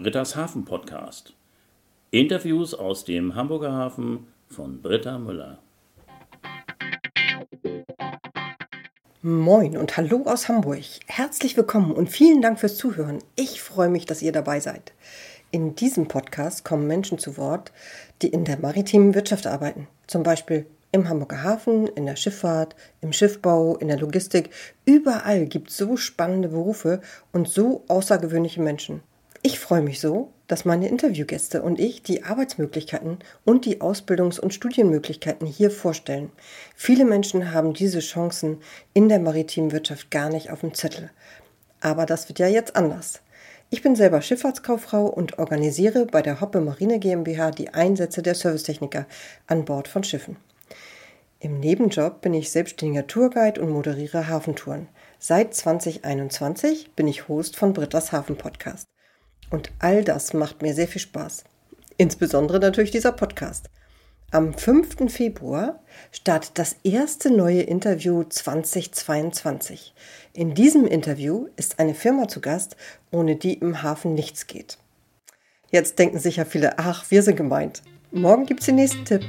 Britta's Hafen Podcast. Interviews aus dem Hamburger Hafen von Britta Müller. Moin und hallo aus Hamburg. Herzlich willkommen und vielen Dank fürs Zuhören. Ich freue mich, dass ihr dabei seid. In diesem Podcast kommen Menschen zu Wort, die in der maritimen Wirtschaft arbeiten. Zum Beispiel im Hamburger Hafen, in der Schifffahrt, im Schiffbau, in der Logistik. Überall gibt es so spannende Berufe und so außergewöhnliche Menschen. Ich freue mich so, dass meine Interviewgäste und ich die Arbeitsmöglichkeiten und die Ausbildungs- und Studienmöglichkeiten hier vorstellen. Viele Menschen haben diese Chancen in der maritimen Wirtschaft gar nicht auf dem Zettel. Aber das wird ja jetzt anders. Ich bin selber Schifffahrtskauffrau und organisiere bei der Hoppe Marine GmbH die Einsätze der Servicetechniker an Bord von Schiffen. Im Nebenjob bin ich selbstständiger Tourguide und moderiere Hafentouren. Seit 2021 bin ich Host von Britta's Hafen Podcast. Und all das macht mir sehr viel Spaß. Insbesondere natürlich dieser Podcast. Am 5. Februar startet das erste neue Interview 2022. In diesem Interview ist eine Firma zu Gast, ohne die im Hafen nichts geht. Jetzt denken sicher viele, ach, wir sind gemeint. Morgen gibt's den nächsten Tipp.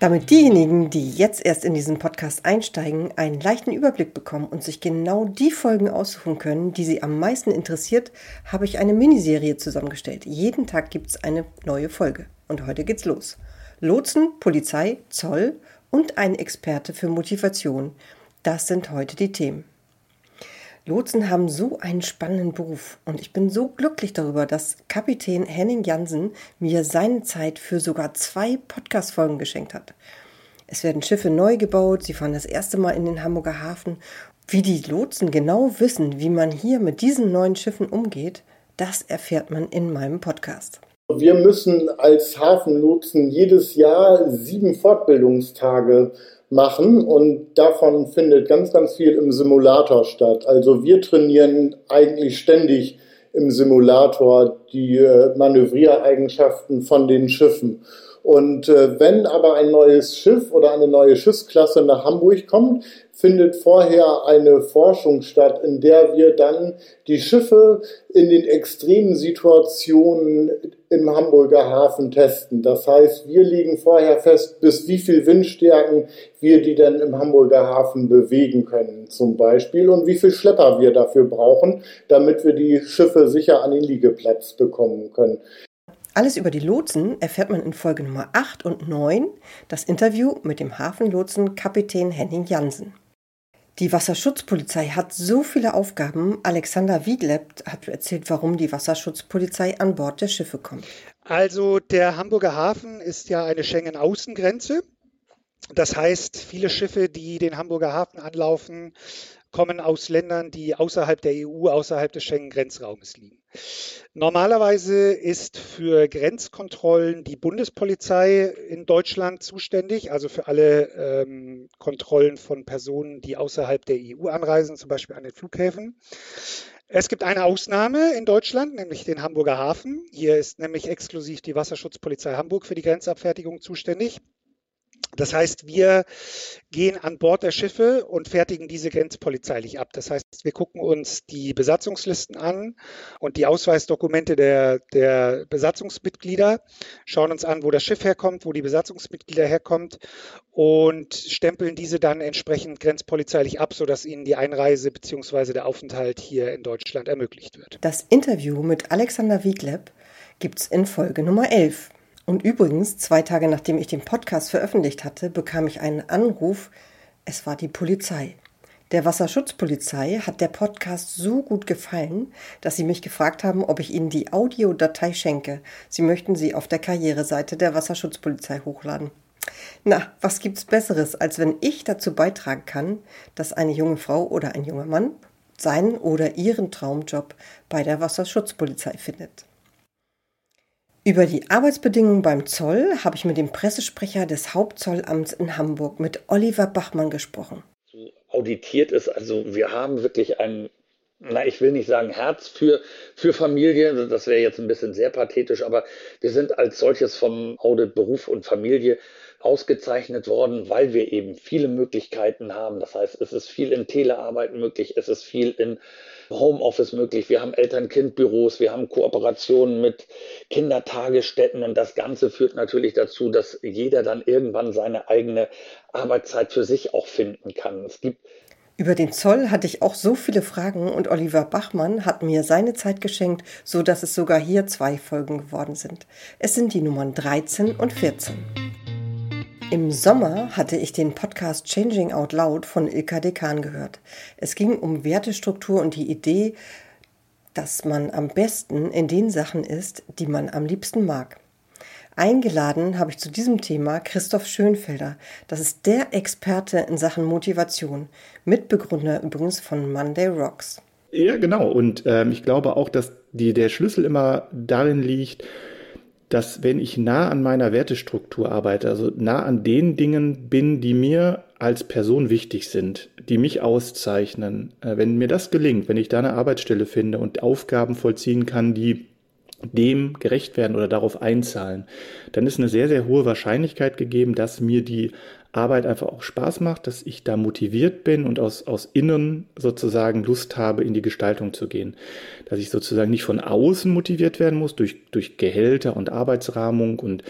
Damit diejenigen, die jetzt erst in diesen Podcast einsteigen, einen leichten Überblick bekommen und sich genau die Folgen aussuchen können, die sie am meisten interessiert, habe ich eine Miniserie zusammengestellt. Jeden Tag gibt es eine neue Folge. Und heute geht's los. Lotsen, Polizei, Zoll und ein Experte für Motivation. Das sind heute die Themen. Lotsen haben so einen spannenden Beruf und ich bin so glücklich darüber, dass Kapitän Henning Jansen mir seine Zeit für sogar zwei Podcast-Folgen geschenkt hat. Es werden Schiffe neu gebaut, sie fahren das erste Mal in den Hamburger Hafen. Wie die Lotsen genau wissen, wie man hier mit diesen neuen Schiffen umgeht, das erfährt man in meinem Podcast. Wir müssen als Hafenlotsen jedes Jahr sieben Fortbildungstage machen und davon findet ganz, ganz viel im Simulator statt. Also wir trainieren eigentlich ständig im Simulator die äh, Manövriereigenschaften von den Schiffen. Und äh, wenn aber ein neues Schiff oder eine neue Schiffsklasse nach Hamburg kommt, findet vorher eine Forschung statt, in der wir dann die Schiffe in den extremen Situationen im Hamburger Hafen testen. Das heißt, wir legen vorher fest, bis wie viel Windstärken wir die denn im Hamburger Hafen bewegen können, zum Beispiel, und wie viel Schlepper wir dafür brauchen, damit wir die Schiffe sicher an den Liegeplatz bekommen können. Alles über die Lotsen erfährt man in Folge Nummer 8 und 9, das Interview mit dem Hafenlotsen Kapitän Henning Jansen. Die Wasserschutzpolizei hat so viele Aufgaben. Alexander Wiedlebt hat erzählt, warum die Wasserschutzpolizei an Bord der Schiffe kommt. Also der Hamburger Hafen ist ja eine Schengen-Außengrenze. Das heißt, viele Schiffe, die den Hamburger Hafen anlaufen, kommen aus Ländern, die außerhalb der EU, außerhalb des Schengen-Grenzraumes liegen. Normalerweise ist für Grenzkontrollen die Bundespolizei in Deutschland zuständig, also für alle ähm, Kontrollen von Personen, die außerhalb der EU anreisen, zum Beispiel an den Flughäfen. Es gibt eine Ausnahme in Deutschland, nämlich den Hamburger Hafen. Hier ist nämlich exklusiv die Wasserschutzpolizei Hamburg für die Grenzabfertigung zuständig. Das heißt, wir gehen an Bord der Schiffe und fertigen diese grenzpolizeilich ab. Das heißt, wir gucken uns die Besatzungslisten an und die Ausweisdokumente der, der Besatzungsmitglieder, schauen uns an, wo das Schiff herkommt, wo die Besatzungsmitglieder herkommt und stempeln diese dann entsprechend grenzpolizeilich ab, sodass ihnen die Einreise bzw. der Aufenthalt hier in Deutschland ermöglicht wird. Das Interview mit Alexander Wiegleb gibt es in Folge Nummer 11. Und übrigens, zwei Tage nachdem ich den Podcast veröffentlicht hatte, bekam ich einen Anruf. Es war die Polizei. Der Wasserschutzpolizei hat der Podcast so gut gefallen, dass sie mich gefragt haben, ob ich ihnen die Audiodatei schenke. Sie möchten sie auf der Karriereseite der Wasserschutzpolizei hochladen. Na, was gibt's Besseres, als wenn ich dazu beitragen kann, dass eine junge Frau oder ein junger Mann seinen oder ihren Traumjob bei der Wasserschutzpolizei findet? Über die Arbeitsbedingungen beim Zoll habe ich mit dem Pressesprecher des Hauptzollamts in Hamburg, mit Oliver Bachmann, gesprochen. Auditiert ist, also wir haben wirklich ein, na, ich will nicht sagen Herz für, für Familie, das wäre jetzt ein bisschen sehr pathetisch, aber wir sind als solches vom Audit Beruf und Familie ausgezeichnet worden, weil wir eben viele Möglichkeiten haben. Das heißt, es ist viel in Telearbeit möglich, es ist viel in Homeoffice möglich. Wir haben Eltern-Kind-Büros, wir haben Kooperationen mit Kindertagesstätten und das Ganze führt natürlich dazu, dass jeder dann irgendwann seine eigene Arbeitszeit für sich auch finden kann. Es gibt über den Zoll hatte ich auch so viele Fragen und Oliver Bachmann hat mir seine Zeit geschenkt, so dass es sogar hier zwei Folgen geworden sind. Es sind die Nummern 13 und 14. Im Sommer hatte ich den Podcast Changing Out Loud von Ilka Dekan gehört. Es ging um Wertestruktur und die Idee, dass man am besten in den Sachen ist, die man am liebsten mag. Eingeladen habe ich zu diesem Thema Christoph Schönfelder. Das ist der Experte in Sachen Motivation, Mitbegründer übrigens von Monday Rocks. Ja, genau. Und ähm, ich glaube auch, dass die, der Schlüssel immer darin liegt, dass wenn ich nah an meiner Wertestruktur arbeite, also nah an den Dingen bin, die mir als Person wichtig sind, die mich auszeichnen, äh, wenn mir das gelingt, wenn ich da eine Arbeitsstelle finde und Aufgaben vollziehen kann, die dem gerecht werden oder darauf einzahlen, dann ist eine sehr, sehr hohe Wahrscheinlichkeit gegeben, dass mir die Arbeit einfach auch Spaß macht, dass ich da motiviert bin und aus, aus innen sozusagen Lust habe, in die Gestaltung zu gehen. Dass ich sozusagen nicht von außen motiviert werden muss durch, durch Gehälter und Arbeitsrahmung und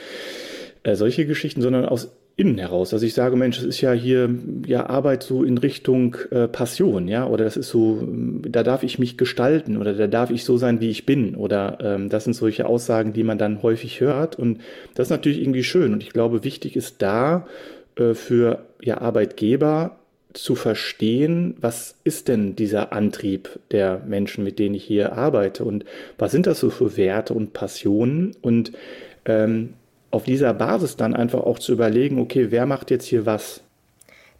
äh, solche Geschichten, sondern aus innen heraus. Also ich sage, Mensch, das ist ja hier ja Arbeit so in Richtung äh, Passion, ja, oder das ist so, da darf ich mich gestalten oder da darf ich so sein, wie ich bin oder ähm, das sind solche Aussagen, die man dann häufig hört und das ist natürlich irgendwie schön und ich glaube, wichtig ist da für ja Arbeitgeber zu verstehen, was ist denn dieser Antrieb der Menschen, mit denen ich hier arbeite und was sind das so für Werte und Passionen und ähm, auf dieser Basis dann einfach auch zu überlegen, okay, wer macht jetzt hier was?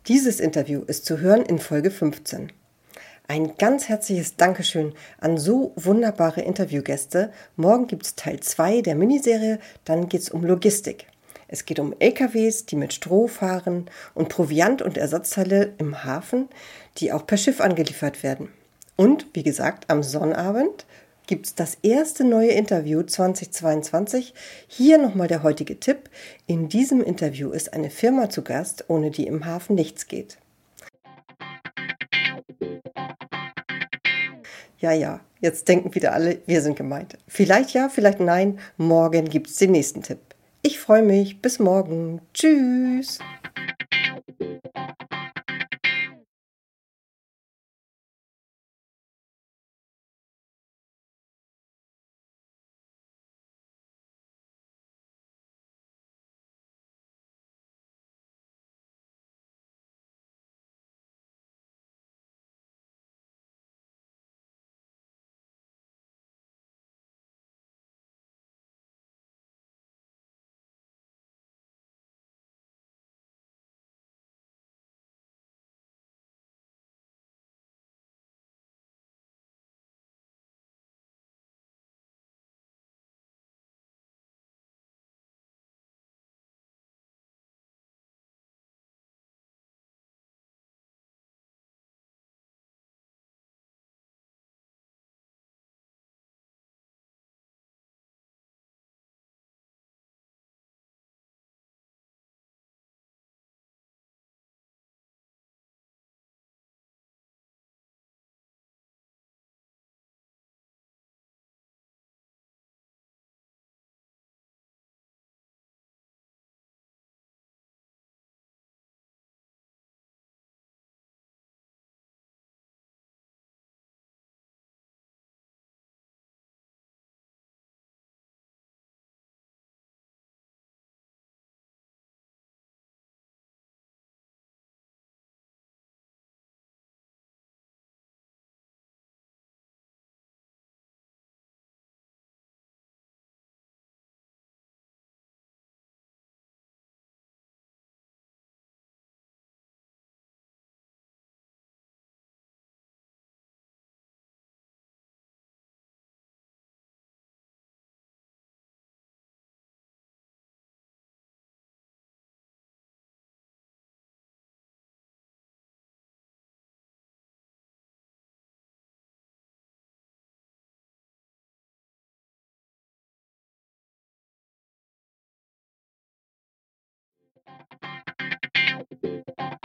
Dieses Interview ist zu hören in Folge 15. Ein ganz herzliches Dankeschön an so wunderbare Interviewgäste. Morgen gibt es Teil 2 der Miniserie, dann geht es um Logistik. Es geht um LKWs, die mit Stroh fahren und Proviant und Ersatzteile im Hafen, die auch per Schiff angeliefert werden. Und wie gesagt, am Sonnabend gibt es das erste neue Interview 2022. Hier nochmal der heutige Tipp. In diesem Interview ist eine Firma zu Gast, ohne die im Hafen nichts geht. Ja, ja, jetzt denken wieder alle, wir sind gemeint. Vielleicht ja, vielleicht nein. Morgen gibt es den nächsten Tipp. Freue mich. Bis morgen. Tschüss. Thank you.